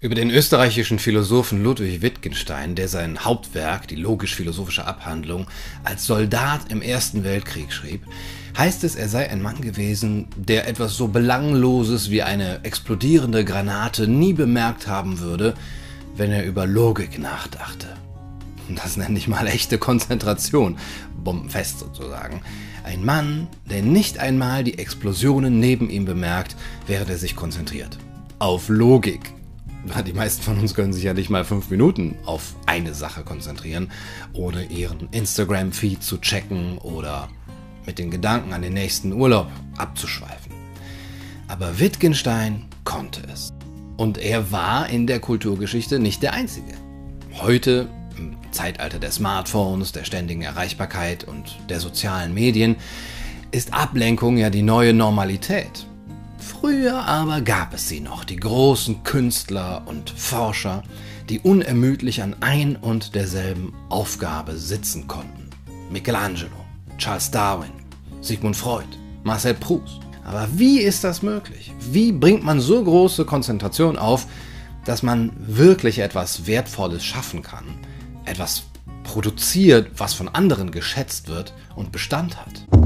Über den österreichischen Philosophen Ludwig Wittgenstein, der sein Hauptwerk, die logisch-philosophische Abhandlung, als Soldat im Ersten Weltkrieg schrieb, heißt es, er sei ein Mann gewesen, der etwas so Belangloses wie eine explodierende Granate nie bemerkt haben würde, wenn er über Logik nachdachte. Das nenne ich mal echte Konzentration, bombenfest sozusagen. Ein Mann, der nicht einmal die Explosionen neben ihm bemerkt, während er sich konzentriert. Auf Logik die meisten von uns können sich ja nicht mal fünf Minuten auf eine Sache konzentrieren, ohne ihren Instagram-Feed zu checken oder mit den Gedanken an den nächsten Urlaub abzuschweifen. Aber Wittgenstein konnte es. Und er war in der Kulturgeschichte nicht der Einzige. Heute, im Zeitalter der Smartphones, der ständigen Erreichbarkeit und der sozialen Medien, ist Ablenkung ja die neue Normalität. Früher aber gab es sie noch, die großen Künstler und Forscher, die unermüdlich an ein und derselben Aufgabe sitzen konnten. Michelangelo, Charles Darwin, Sigmund Freud, Marcel Proust. Aber wie ist das möglich? Wie bringt man so große Konzentration auf, dass man wirklich etwas Wertvolles schaffen kann? Etwas produziert, was von anderen geschätzt wird und Bestand hat?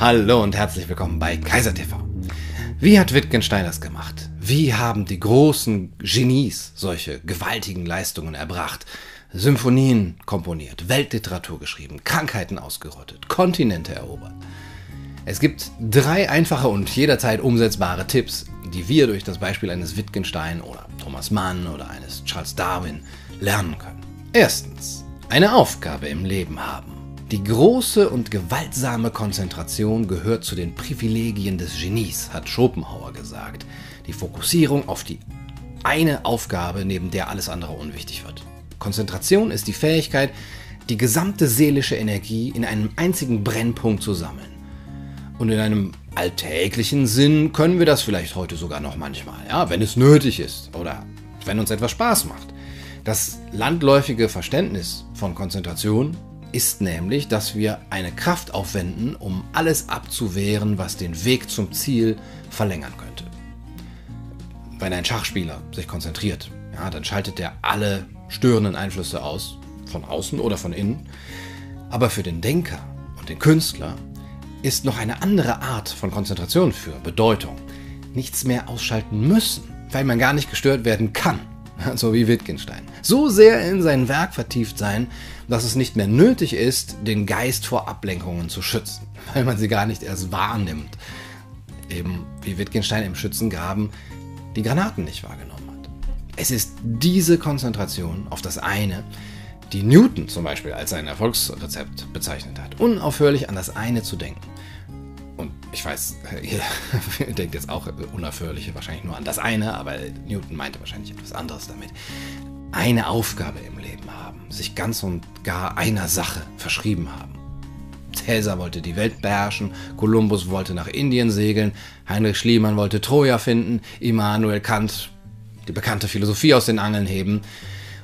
Hallo und herzlich willkommen bei Kaiser TV. Wie hat Wittgenstein das gemacht? Wie haben die großen Genies solche gewaltigen Leistungen erbracht? Symphonien komponiert, Weltliteratur geschrieben, Krankheiten ausgerottet, Kontinente erobert. Es gibt drei einfache und jederzeit umsetzbare Tipps, die wir durch das Beispiel eines Wittgenstein oder Thomas Mann oder eines Charles Darwin lernen können. Erstens, eine Aufgabe im Leben haben. Die große und gewaltsame Konzentration gehört zu den Privilegien des Genies, hat Schopenhauer gesagt. Die Fokussierung auf die eine Aufgabe, neben der alles andere unwichtig wird. Konzentration ist die Fähigkeit, die gesamte seelische Energie in einem einzigen Brennpunkt zu sammeln. Und in einem alltäglichen Sinn können wir das vielleicht heute sogar noch manchmal, ja, wenn es nötig ist oder wenn uns etwas Spaß macht. Das landläufige Verständnis von Konzentration ist nämlich, dass wir eine Kraft aufwenden, um alles abzuwehren, was den Weg zum Ziel verlängern könnte. Wenn ein Schachspieler sich konzentriert, ja, dann schaltet er alle störenden Einflüsse aus, von außen oder von innen. Aber für den Denker und den Künstler ist noch eine andere Art von Konzentration für Bedeutung. Nichts mehr ausschalten müssen, weil man gar nicht gestört werden kann so wie Wittgenstein, so sehr in sein Werk vertieft sein, dass es nicht mehr nötig ist, den Geist vor Ablenkungen zu schützen, weil man sie gar nicht erst wahrnimmt. Eben wie Wittgenstein im Schützengraben die Granaten nicht wahrgenommen hat. Es ist diese Konzentration auf das eine, die Newton zum Beispiel als sein Erfolgsrezept bezeichnet hat, unaufhörlich an das eine zu denken. Und ich weiß, ihr denkt jetzt auch unaufhörlich wahrscheinlich nur an das eine, aber Newton meinte wahrscheinlich etwas anderes damit. Eine Aufgabe im Leben haben, sich ganz und gar einer Sache verschrieben haben. Cäsar wollte die Welt beherrschen, Kolumbus wollte nach Indien segeln, Heinrich Schliemann wollte Troja finden, Immanuel Kant die bekannte Philosophie aus den Angeln heben.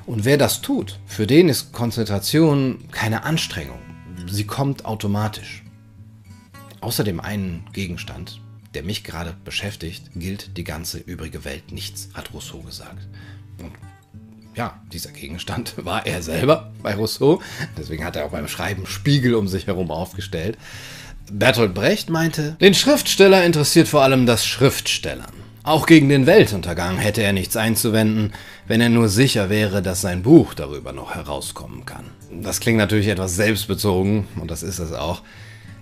Und wer das tut, für den ist Konzentration keine Anstrengung. Sie kommt automatisch. Außer dem einen Gegenstand, der mich gerade beschäftigt, gilt die ganze übrige Welt nichts, hat Rousseau gesagt. Und ja, dieser Gegenstand war er selber bei Rousseau. Deswegen hat er auch beim Schreiben Spiegel um sich herum aufgestellt. Bertolt Brecht meinte, den Schriftsteller interessiert vor allem das Schriftstellern. Auch gegen den Weltuntergang hätte er nichts einzuwenden, wenn er nur sicher wäre, dass sein Buch darüber noch herauskommen kann. Das klingt natürlich etwas selbstbezogen, und das ist es auch.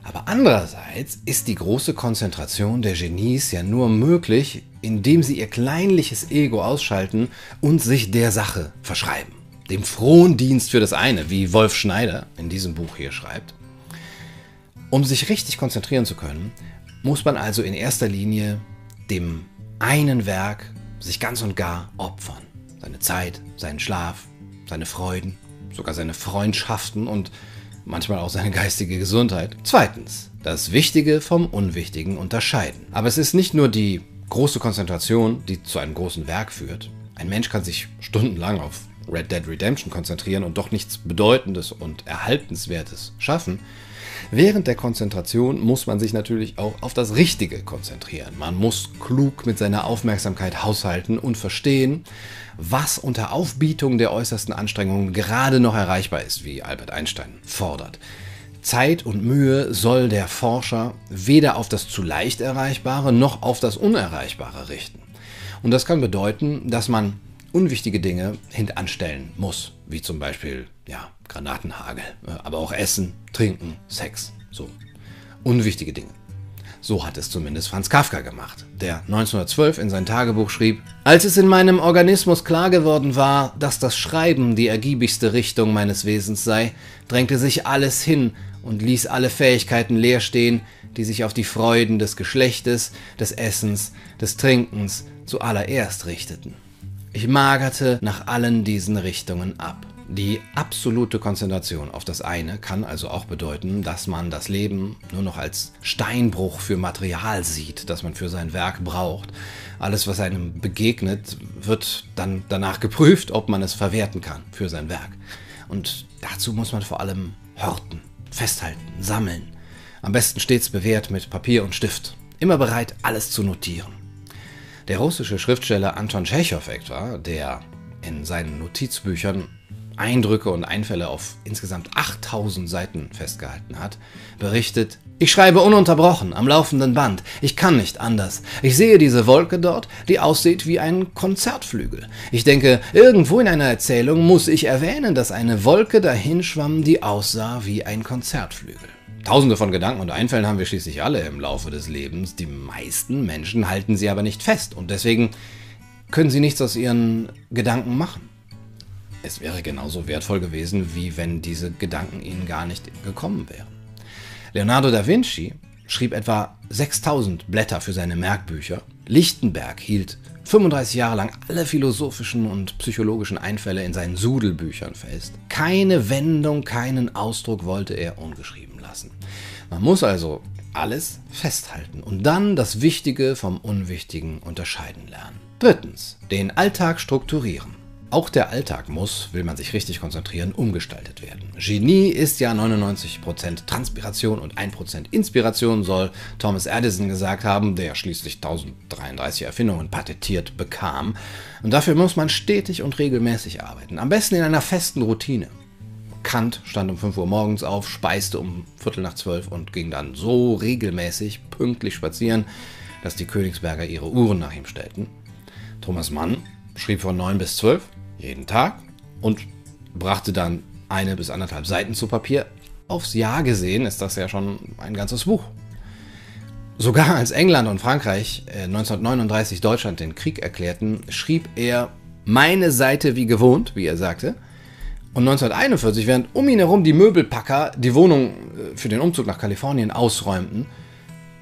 Aber andererseits ist die große Konzentration der Genies ja nur möglich, indem sie ihr kleinliches Ego ausschalten und sich der Sache verschreiben. Dem frohen Dienst für das eine, wie Wolf Schneider in diesem Buch hier schreibt. Um sich richtig konzentrieren zu können, muss man also in erster Linie dem einen Werk sich ganz und gar opfern. Seine Zeit, seinen Schlaf, seine Freuden, sogar seine Freundschaften und manchmal auch seine geistige Gesundheit. Zweitens, das Wichtige vom Unwichtigen unterscheiden. Aber es ist nicht nur die große Konzentration, die zu einem großen Werk führt. Ein Mensch kann sich stundenlang auf Red Dead Redemption konzentrieren und doch nichts Bedeutendes und Erhaltenswertes schaffen. Während der Konzentration muss man sich natürlich auch auf das Richtige konzentrieren. Man muss klug mit seiner Aufmerksamkeit haushalten und verstehen, was unter Aufbietung der äußersten Anstrengungen gerade noch erreichbar ist, wie Albert Einstein fordert. Zeit und Mühe soll der Forscher weder auf das zu leicht Erreichbare noch auf das Unerreichbare richten. Und das kann bedeuten, dass man unwichtige Dinge hintanstellen muss, wie zum Beispiel ja, Granatenhagel, äh, aber auch Essen, Trinken, Sex, so unwichtige Dinge. So hat es zumindest Franz Kafka gemacht, der 1912 in sein Tagebuch schrieb, als es in meinem Organismus klar geworden war, dass das Schreiben die ergiebigste Richtung meines Wesens sei, drängte sich alles hin und ließ alle Fähigkeiten leer stehen, die sich auf die Freuden des Geschlechtes, des Essens, des Trinkens zuallererst richteten. Ich magerte nach allen diesen Richtungen ab. Die absolute Konzentration auf das eine kann also auch bedeuten, dass man das Leben nur noch als Steinbruch für Material sieht, das man für sein Werk braucht. Alles, was einem begegnet, wird dann danach geprüft, ob man es verwerten kann für sein Werk. Und dazu muss man vor allem horten, festhalten, sammeln. Am besten stets bewährt mit Papier und Stift. Immer bereit, alles zu notieren. Der russische Schriftsteller Anton Tschechow etwa, der in seinen Notizbüchern Eindrücke und Einfälle auf insgesamt 8000 Seiten festgehalten hat, berichtet, ich schreibe ununterbrochen, am laufenden Band. Ich kann nicht anders. Ich sehe diese Wolke dort, die aussieht wie ein Konzertflügel. Ich denke, irgendwo in einer Erzählung muss ich erwähnen, dass eine Wolke dahinschwamm, die aussah wie ein Konzertflügel. Tausende von Gedanken und Einfällen haben wir schließlich alle im Laufe des Lebens. Die meisten Menschen halten sie aber nicht fest und deswegen können sie nichts aus ihren Gedanken machen. Es wäre genauso wertvoll gewesen, wie wenn diese Gedanken ihnen gar nicht gekommen wären. Leonardo da Vinci schrieb etwa 6000 Blätter für seine Merkbücher. Lichtenberg hielt 35 Jahre lang alle philosophischen und psychologischen Einfälle in seinen Sudelbüchern fest. Keine Wendung, keinen Ausdruck wollte er ungeschrieben lassen. Man muss also alles festhalten und dann das Wichtige vom Unwichtigen unterscheiden lernen. Drittens, den Alltag strukturieren. Auch der Alltag muss, will man sich richtig konzentrieren, umgestaltet werden. Genie ist ja 99% Transpiration und 1% Inspiration, soll Thomas Edison gesagt haben, der schließlich 1033 Erfindungen patentiert bekam. Und dafür muss man stetig und regelmäßig arbeiten. Am besten in einer festen Routine. Kant stand um 5 Uhr morgens auf, speiste um Viertel nach 12 und ging dann so regelmäßig pünktlich spazieren, dass die Königsberger ihre Uhren nach ihm stellten. Thomas Mann schrieb von 9 bis 12 jeden Tag und brachte dann eine bis anderthalb Seiten zu Papier. Aufs Jahr gesehen ist das ja schon ein ganzes Buch. Sogar als England und Frankreich 1939 äh, Deutschland den Krieg erklärten, schrieb er meine Seite wie gewohnt, wie er sagte. Und 1941, während um ihn herum die Möbelpacker die Wohnung äh, für den Umzug nach Kalifornien ausräumten,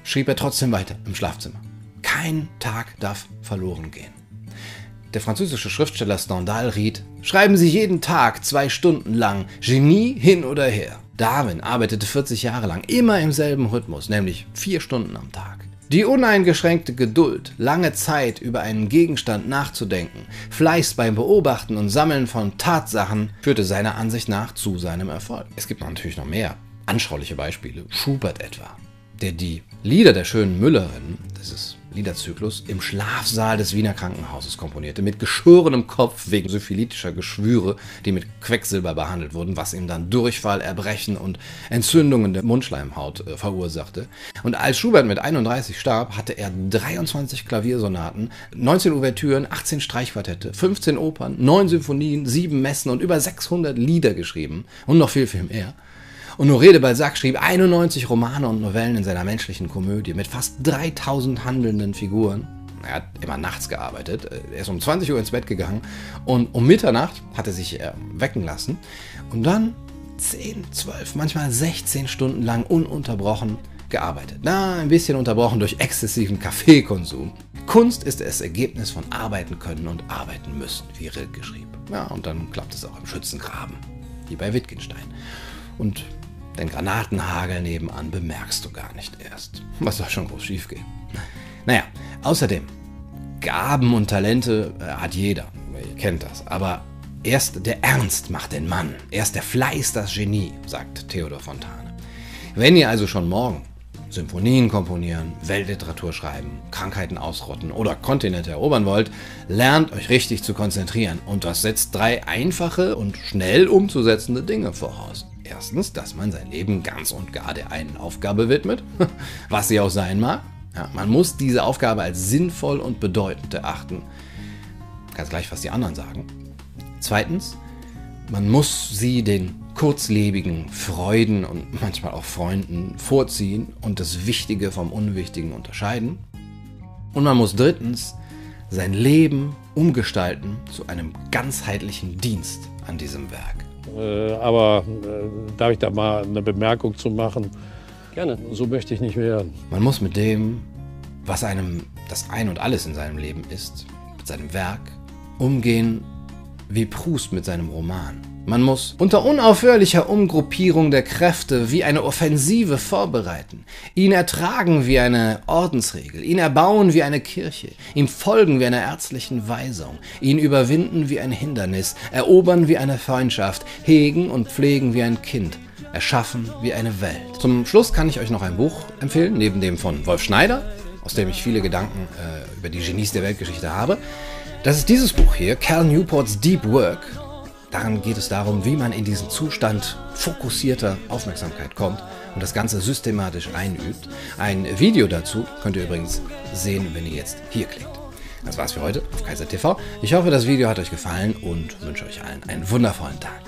schrieb er trotzdem weiter im Schlafzimmer. Kein Tag darf verloren gehen. Der französische Schriftsteller Stendhal riet, schreiben Sie jeden Tag zwei Stunden lang, Genie hin oder her. Darwin arbeitete 40 Jahre lang immer im selben Rhythmus, nämlich vier Stunden am Tag. Die uneingeschränkte Geduld, lange Zeit über einen Gegenstand nachzudenken, Fleiß beim Beobachten und Sammeln von Tatsachen führte seiner Ansicht nach zu seinem Erfolg. Es gibt natürlich noch mehr anschauliche Beispiele. Schubert etwa, der die Lieder der schönen Müllerin, das ist Liederzyklus im Schlafsaal des Wiener Krankenhauses komponierte, mit geschorenem Kopf wegen syphilitischer Geschwüre, die mit Quecksilber behandelt wurden, was ihm dann Durchfall, Erbrechen und Entzündungen der Mundschleimhaut äh, verursachte. Und als Schubert mit 31 starb, hatte er 23 Klaviersonaten, 19 Ouvertüren, 18 Streichquartette, 15 Opern, 9 Symphonien, 7 Messen und über 600 Lieder geschrieben und noch viel, viel mehr. Und de Balzac schrieb 91 Romane und Novellen in seiner menschlichen Komödie mit fast 3000 handelnden Figuren. Er hat immer nachts gearbeitet. Er ist um 20 Uhr ins Bett gegangen und um Mitternacht hat er sich äh, wecken lassen. Und dann 10, 12, manchmal 16 Stunden lang ununterbrochen gearbeitet. Na, ein bisschen unterbrochen durch exzessiven Kaffeekonsum. Kunst ist das Ergebnis von arbeiten können und arbeiten müssen, wie Rilke schrieb. Ja, und dann klappt es auch im Schützengraben, wie bei Wittgenstein. Und den Granatenhagel nebenan bemerkst du gar nicht erst. Was soll schon groß schiefgehen? Naja, außerdem, Gaben und Talente äh, hat jeder. Ihr kennt das. Aber erst der Ernst macht den Mann. Erst der Fleiß das Genie, sagt Theodor Fontane. Wenn ihr also schon morgen Symphonien komponieren, Weltliteratur schreiben, Krankheiten ausrotten oder Kontinente erobern wollt, lernt euch richtig zu konzentrieren. Und das setzt drei einfache und schnell umzusetzende Dinge voraus. Erstens, dass man sein Leben ganz und gar der einen Aufgabe widmet, was sie auch sein mag. Ja, man muss diese Aufgabe als sinnvoll und bedeutend erachten. Ganz gleich, was die anderen sagen. Zweitens, man muss sie den kurzlebigen Freuden und manchmal auch Freunden vorziehen und das Wichtige vom Unwichtigen unterscheiden. Und man muss drittens sein Leben umgestalten zu einem ganzheitlichen Dienst an diesem Werk. Äh, aber äh, darf ich da mal eine Bemerkung zu machen? Gerne. So möchte ich nicht werden. Man muss mit dem, was einem das Ein und Alles in seinem Leben ist, mit seinem Werk, umgehen wie Proust mit seinem Roman. Man muss unter unaufhörlicher Umgruppierung der Kräfte wie eine Offensive vorbereiten, ihn ertragen wie eine Ordensregel, ihn erbauen wie eine Kirche, ihm folgen wie einer ärztlichen Weisung, ihn überwinden wie ein Hindernis, erobern wie eine Freundschaft, hegen und pflegen wie ein Kind, erschaffen wie eine Welt. Zum Schluss kann ich euch noch ein Buch empfehlen, neben dem von Wolf Schneider, aus dem ich viele Gedanken äh, über die Genies der Weltgeschichte habe. Das ist dieses Buch hier, Cal Newports Deep Work Daran geht es darum, wie man in diesen Zustand fokussierter Aufmerksamkeit kommt und das Ganze systematisch einübt. Ein Video dazu könnt ihr übrigens sehen, wenn ihr jetzt hier klickt. Das war's für heute auf Kaiser TV. Ich hoffe, das Video hat euch gefallen und wünsche euch allen einen wundervollen Tag.